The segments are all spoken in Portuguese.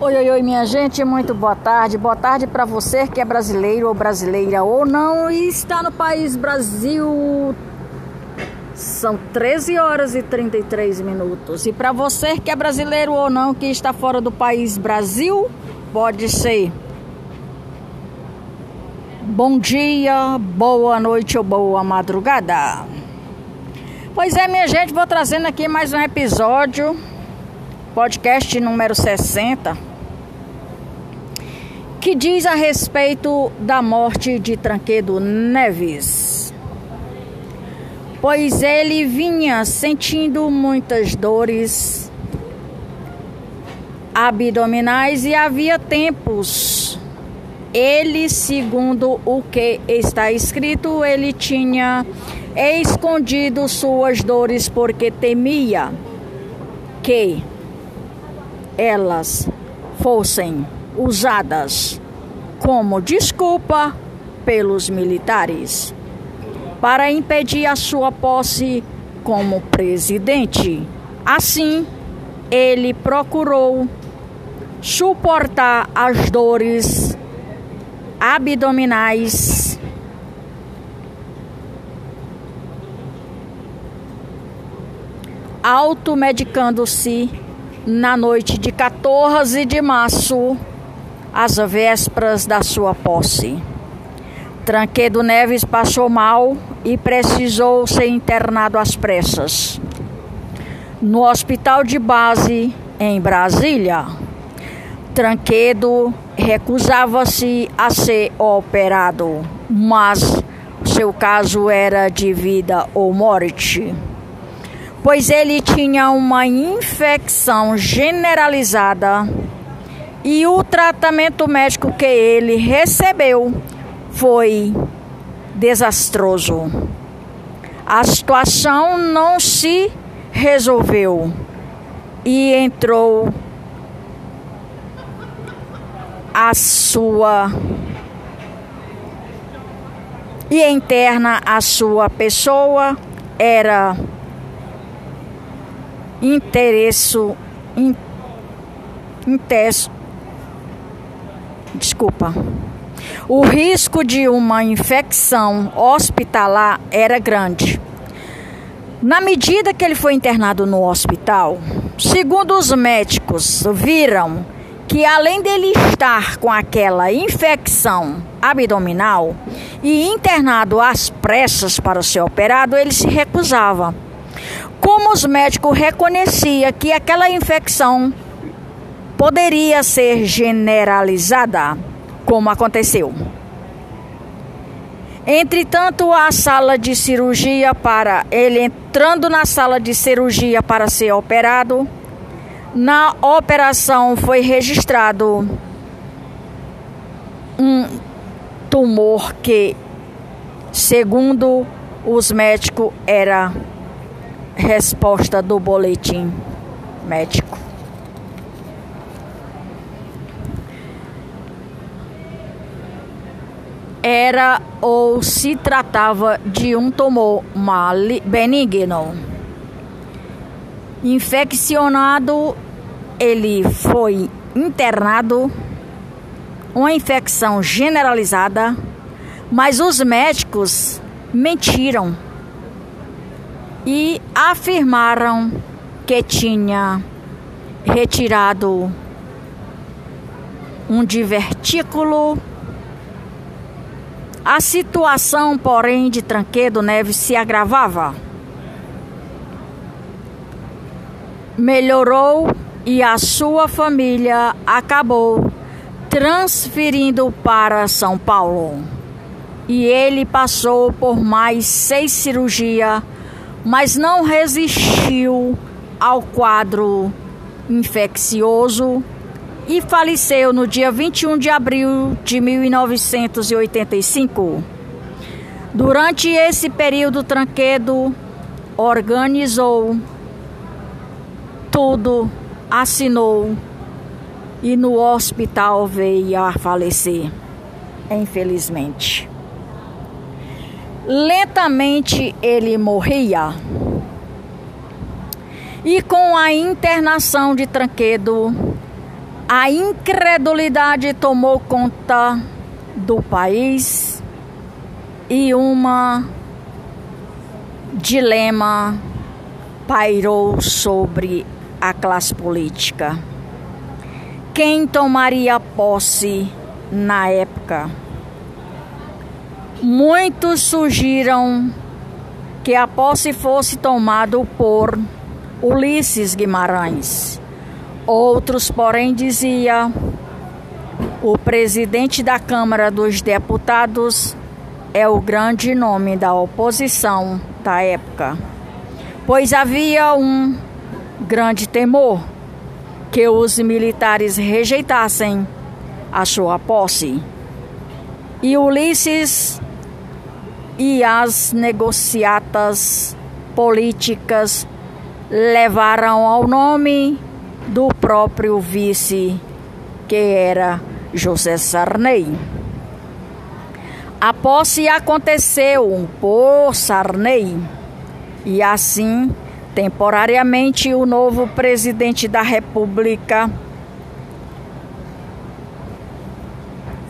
Oi, oi, oi, minha gente, muito boa tarde. Boa tarde para você que é brasileiro ou brasileira ou não e está no país Brasil. São 13 horas e 33 minutos. E para você que é brasileiro ou não que está fora do país Brasil, pode ser bom dia, boa noite ou boa madrugada. Pois é, minha gente, vou trazendo aqui mais um episódio, podcast número 60 que diz a respeito da morte de Tranquedo Neves. Pois ele vinha sentindo muitas dores abdominais e havia tempos. Ele, segundo o que está escrito, ele tinha escondido suas dores porque temia que elas fossem usadas como desculpa pelos militares para impedir a sua posse como presidente. Assim, ele procurou suportar as dores abdominais automedicando-se na noite de 14 de março às vésperas da sua posse. Tranquedo Neves passou mal e precisou ser internado às pressas. No hospital de base em Brasília, Tranquedo recusava-se a ser operado, mas seu caso era de vida ou morte, pois ele tinha uma infecção generalizada e o tratamento médico que ele recebeu foi desastroso. A situação não se resolveu e entrou a sua e interna a sua pessoa era interesse in, desculpa. O risco de uma infecção hospitalar era grande. Na medida que ele foi internado no hospital, segundo os médicos, viram que além dele estar com aquela infecção abdominal e internado às pressas para ser operado, ele se recusava. Como os médicos reconheciam que aquela infecção poderia ser generalizada, como aconteceu. Entretanto, a sala de cirurgia para ele entrando na sala de cirurgia para ser operado, na operação foi registrado um tumor que, segundo os médicos, era resposta do boletim médico. Era ou se tratava de um tumor benigno. Infeccionado, ele foi internado, uma infecção generalizada, mas os médicos mentiram e afirmaram que tinha retirado um divertículo a situação, porém, de Tranquedo Neves se agravava. Melhorou e a sua família acabou transferindo para São Paulo. E ele passou por mais seis cirurgias, mas não resistiu ao quadro infeccioso e faleceu no dia 21 de abril de 1985. Durante esse período, Tranquedo organizou tudo, assinou e no hospital veio a falecer, infelizmente. Lentamente ele morria. E com a internação de Tranquedo, A incredulidade tomou conta do país e uma dilema pairou sobre a classe política. Quem tomaria posse na época? Muitos surgiram que a posse fosse tomada por Ulisses Guimarães. Outros, porém, dizia o presidente da Câmara dos Deputados é o grande nome da oposição da época, pois havia um grande temor que os militares rejeitassem a sua posse. E Ulisses e as negociatas políticas levaram ao nome do próprio vice, que era José Sarney. A posse aconteceu por Sarney e assim, temporariamente, o novo presidente da República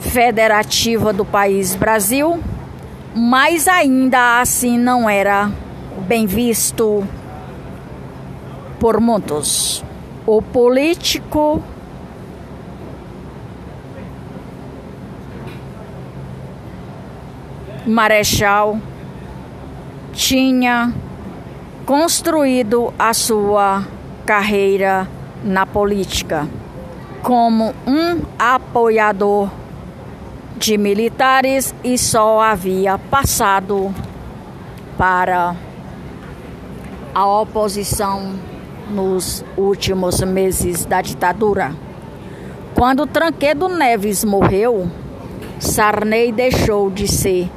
Federativa do país Brasil mas ainda assim não era bem visto por muitos. O político Marechal tinha construído a sua carreira na política como um apoiador de militares e só havia passado para a oposição nos últimos meses da ditadura. Quando Tranquedo Neves morreu, Sarney deixou de ser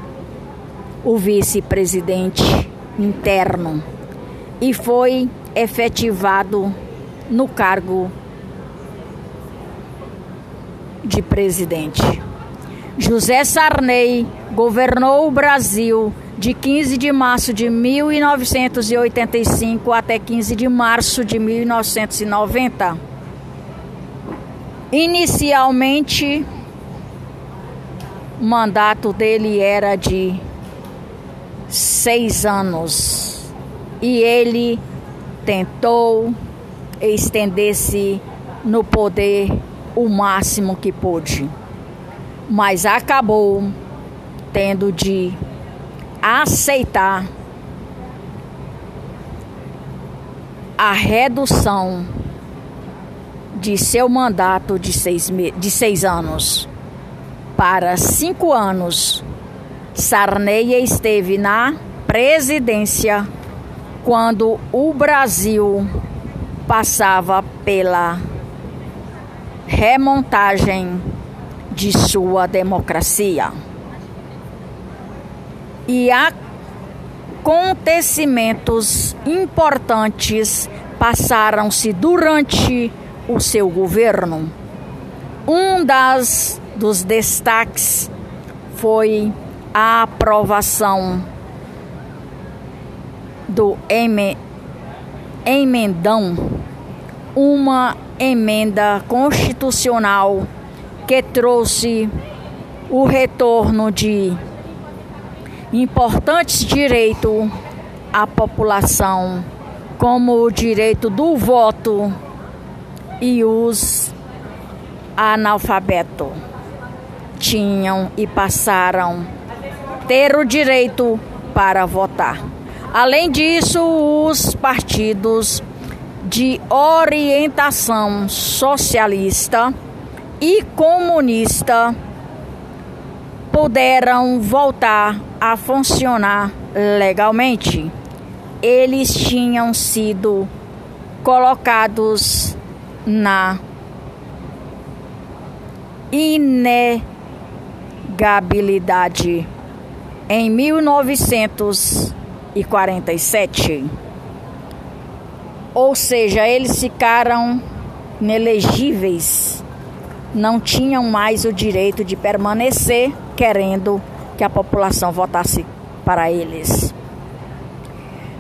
o vice-presidente interno e foi efetivado no cargo de presidente. José Sarney governou o Brasil de 15 de março de 1985 até 15 de março de 1990. Inicialmente, o mandato dele era de seis anos e ele tentou estender-se no poder o máximo que pôde mas acabou tendo de aceitar a redução de seu mandato de seis, de seis anos para cinco anos. Sarney esteve na presidência quando o Brasil passava pela remontagem de sua democracia. E acontecimentos importantes passaram-se durante o seu governo. Um das, dos destaques foi a aprovação do emendão, uma emenda constitucional que trouxe o retorno de importantes direitos à população, como o direito do voto e os analfabetos tinham e passaram ter o direito para votar. Além disso, os partidos de orientação socialista e comunista puderam voltar a funcionar legalmente. Eles tinham sido colocados na inegabilidade em 1947. Ou seja, eles ficaram inelegíveis não tinham mais o direito de permanecer querendo que a população votasse para eles.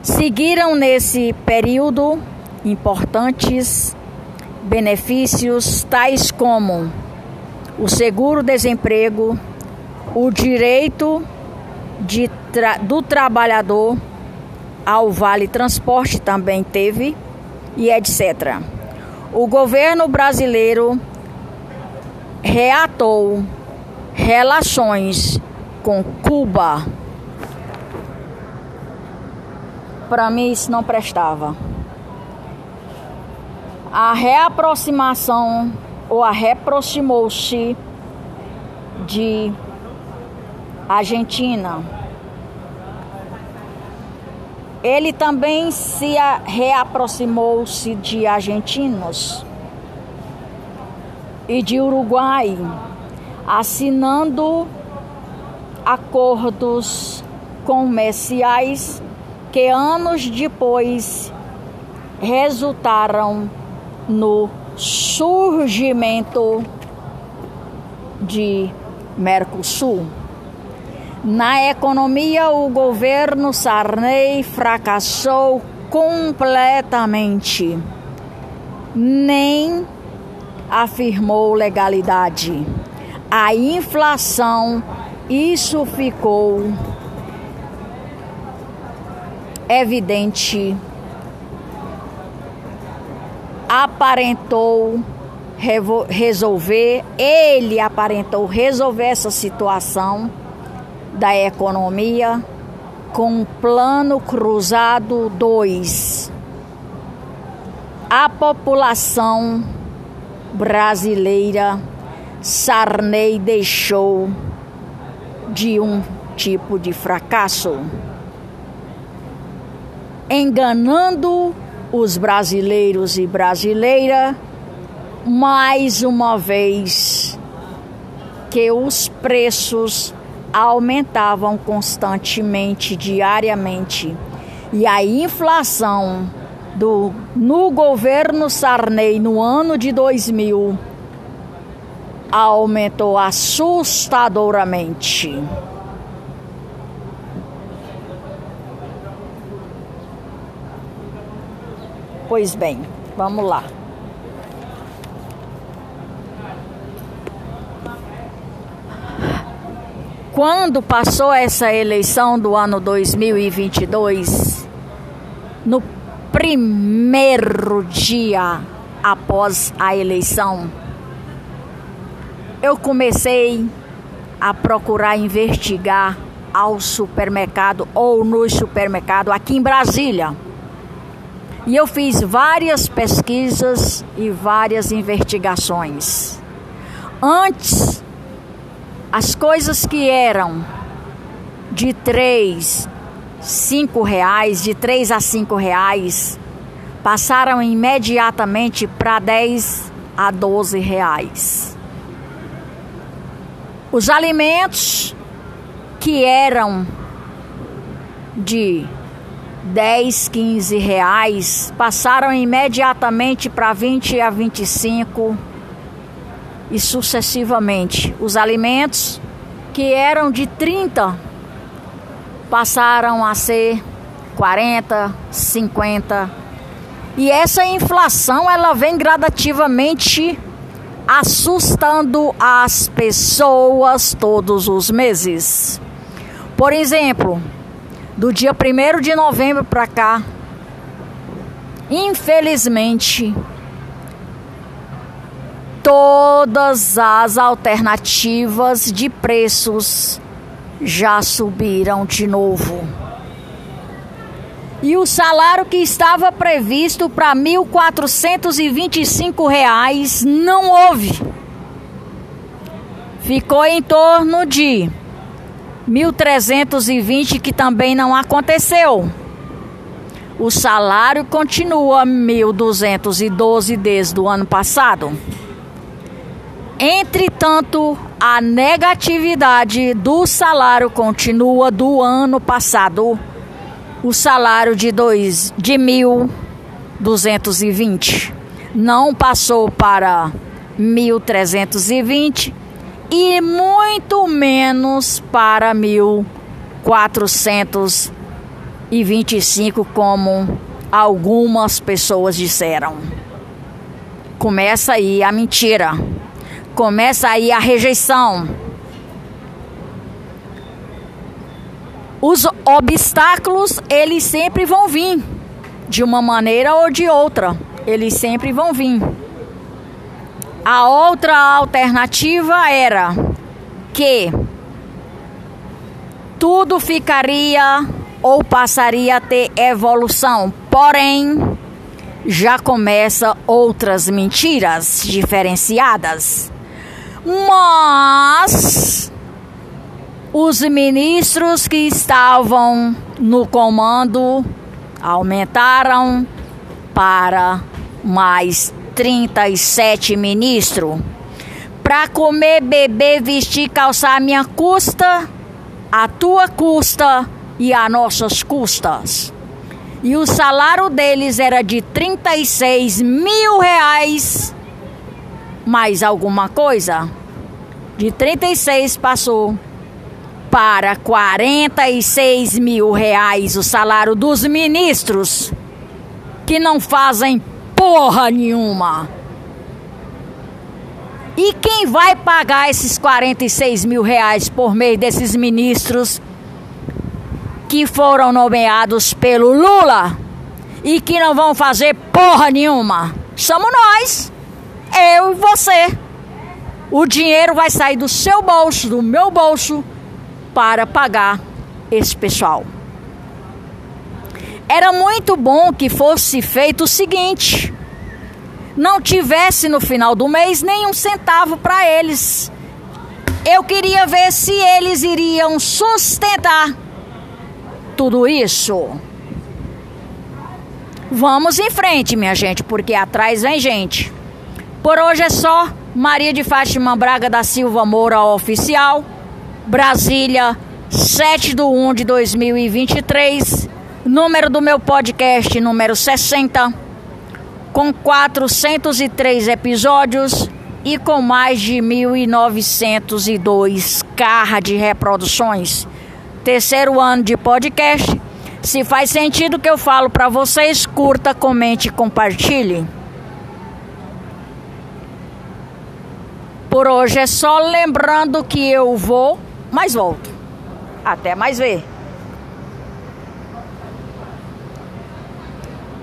Seguiram nesse período importantes benefícios tais como o seguro-desemprego, o direito de tra do trabalhador ao vale transporte também teve e etc. O governo brasileiro reatou relações com Cuba. Para mim isso não prestava. A reaproximação ou a reaproximou-se de Argentina. Ele também se reaproximou-se de argentinos e de Uruguai, assinando acordos comerciais que anos depois resultaram no surgimento de Mercosul. Na economia, o governo Sarney fracassou completamente. Nem afirmou legalidade. A inflação, isso ficou evidente. Aparentou resolver, ele aparentou resolver essa situação da economia com o Plano Cruzado 2. A população brasileira, Sarney deixou de um tipo de fracasso, enganando os brasileiros e brasileira mais uma vez que os preços aumentavam constantemente, diariamente, e a inflação do, no governo Sarney no ano de 2000 aumentou assustadoramente. Pois bem, vamos lá. Quando passou essa eleição do ano 2022, no primeiro dia após a eleição, eu comecei a procurar investigar ao supermercado ou no supermercado aqui em Brasília. E eu fiz várias pesquisas e várias investigações. Antes, as coisas que eram de três cinco reais, de três a cinco reais, passaram imediatamente para 10 a 12 reais. Os alimentos que eram de 10, 15 reais passaram imediatamente para 20 a 25 e sucessivamente. Os alimentos que eram de 30 passaram a ser 40, 50. E essa inflação ela vem gradativamente assustando as pessoas todos os meses. Por exemplo, do dia 1 de novembro para cá, infelizmente, todas as alternativas de preços já subiram de novo. E o salário que estava previsto para R$ 1.425 não houve. Ficou em torno de 1.320 que também não aconteceu. O salário continua 1.212 desde o ano passado. Entretanto, a negatividade do salário continua do ano passado. O salário de dois de 1.220 não passou para 1.320 e muito menos para 1.425 como algumas pessoas disseram. começa aí a mentira, começa aí a rejeição. Os obstáculos, eles sempre vão vir, de uma maneira ou de outra, eles sempre vão vir. A outra alternativa era que tudo ficaria ou passaria a ter evolução. Porém, já começa outras mentiras diferenciadas. Mas os ministros que estavam no comando aumentaram para mais 37 ministros. Para comer, beber, vestir, calçar a minha custa, a tua custa e a nossas custas. E o salário deles era de 36 mil reais mais alguma coisa. De 36 passou para 46 mil reais o salário dos ministros que não fazem porra nenhuma. E quem vai pagar esses 46 mil reais por mês desses ministros que foram nomeados pelo Lula e que não vão fazer porra nenhuma. Somos nós, eu e você. O dinheiro vai sair do seu bolso, do meu bolso, para pagar esse pessoal. Era muito bom que fosse feito o seguinte: não tivesse no final do mês nenhum centavo para eles. Eu queria ver se eles iriam sustentar tudo isso. Vamos em frente, minha gente, porque atrás vem gente. Por hoje é só. Maria de Fátima Braga da Silva Moura Oficial. Brasília, 7 de 1 de 2023. Número do meu podcast, número 60. Com 403 episódios e com mais de 1.902 carras de reproduções terceiro ano de podcast. Se faz sentido o que eu falo para vocês, curta, comente e compartilhe. Por hoje é só lembrando que eu vou, mas volto. Até mais ver.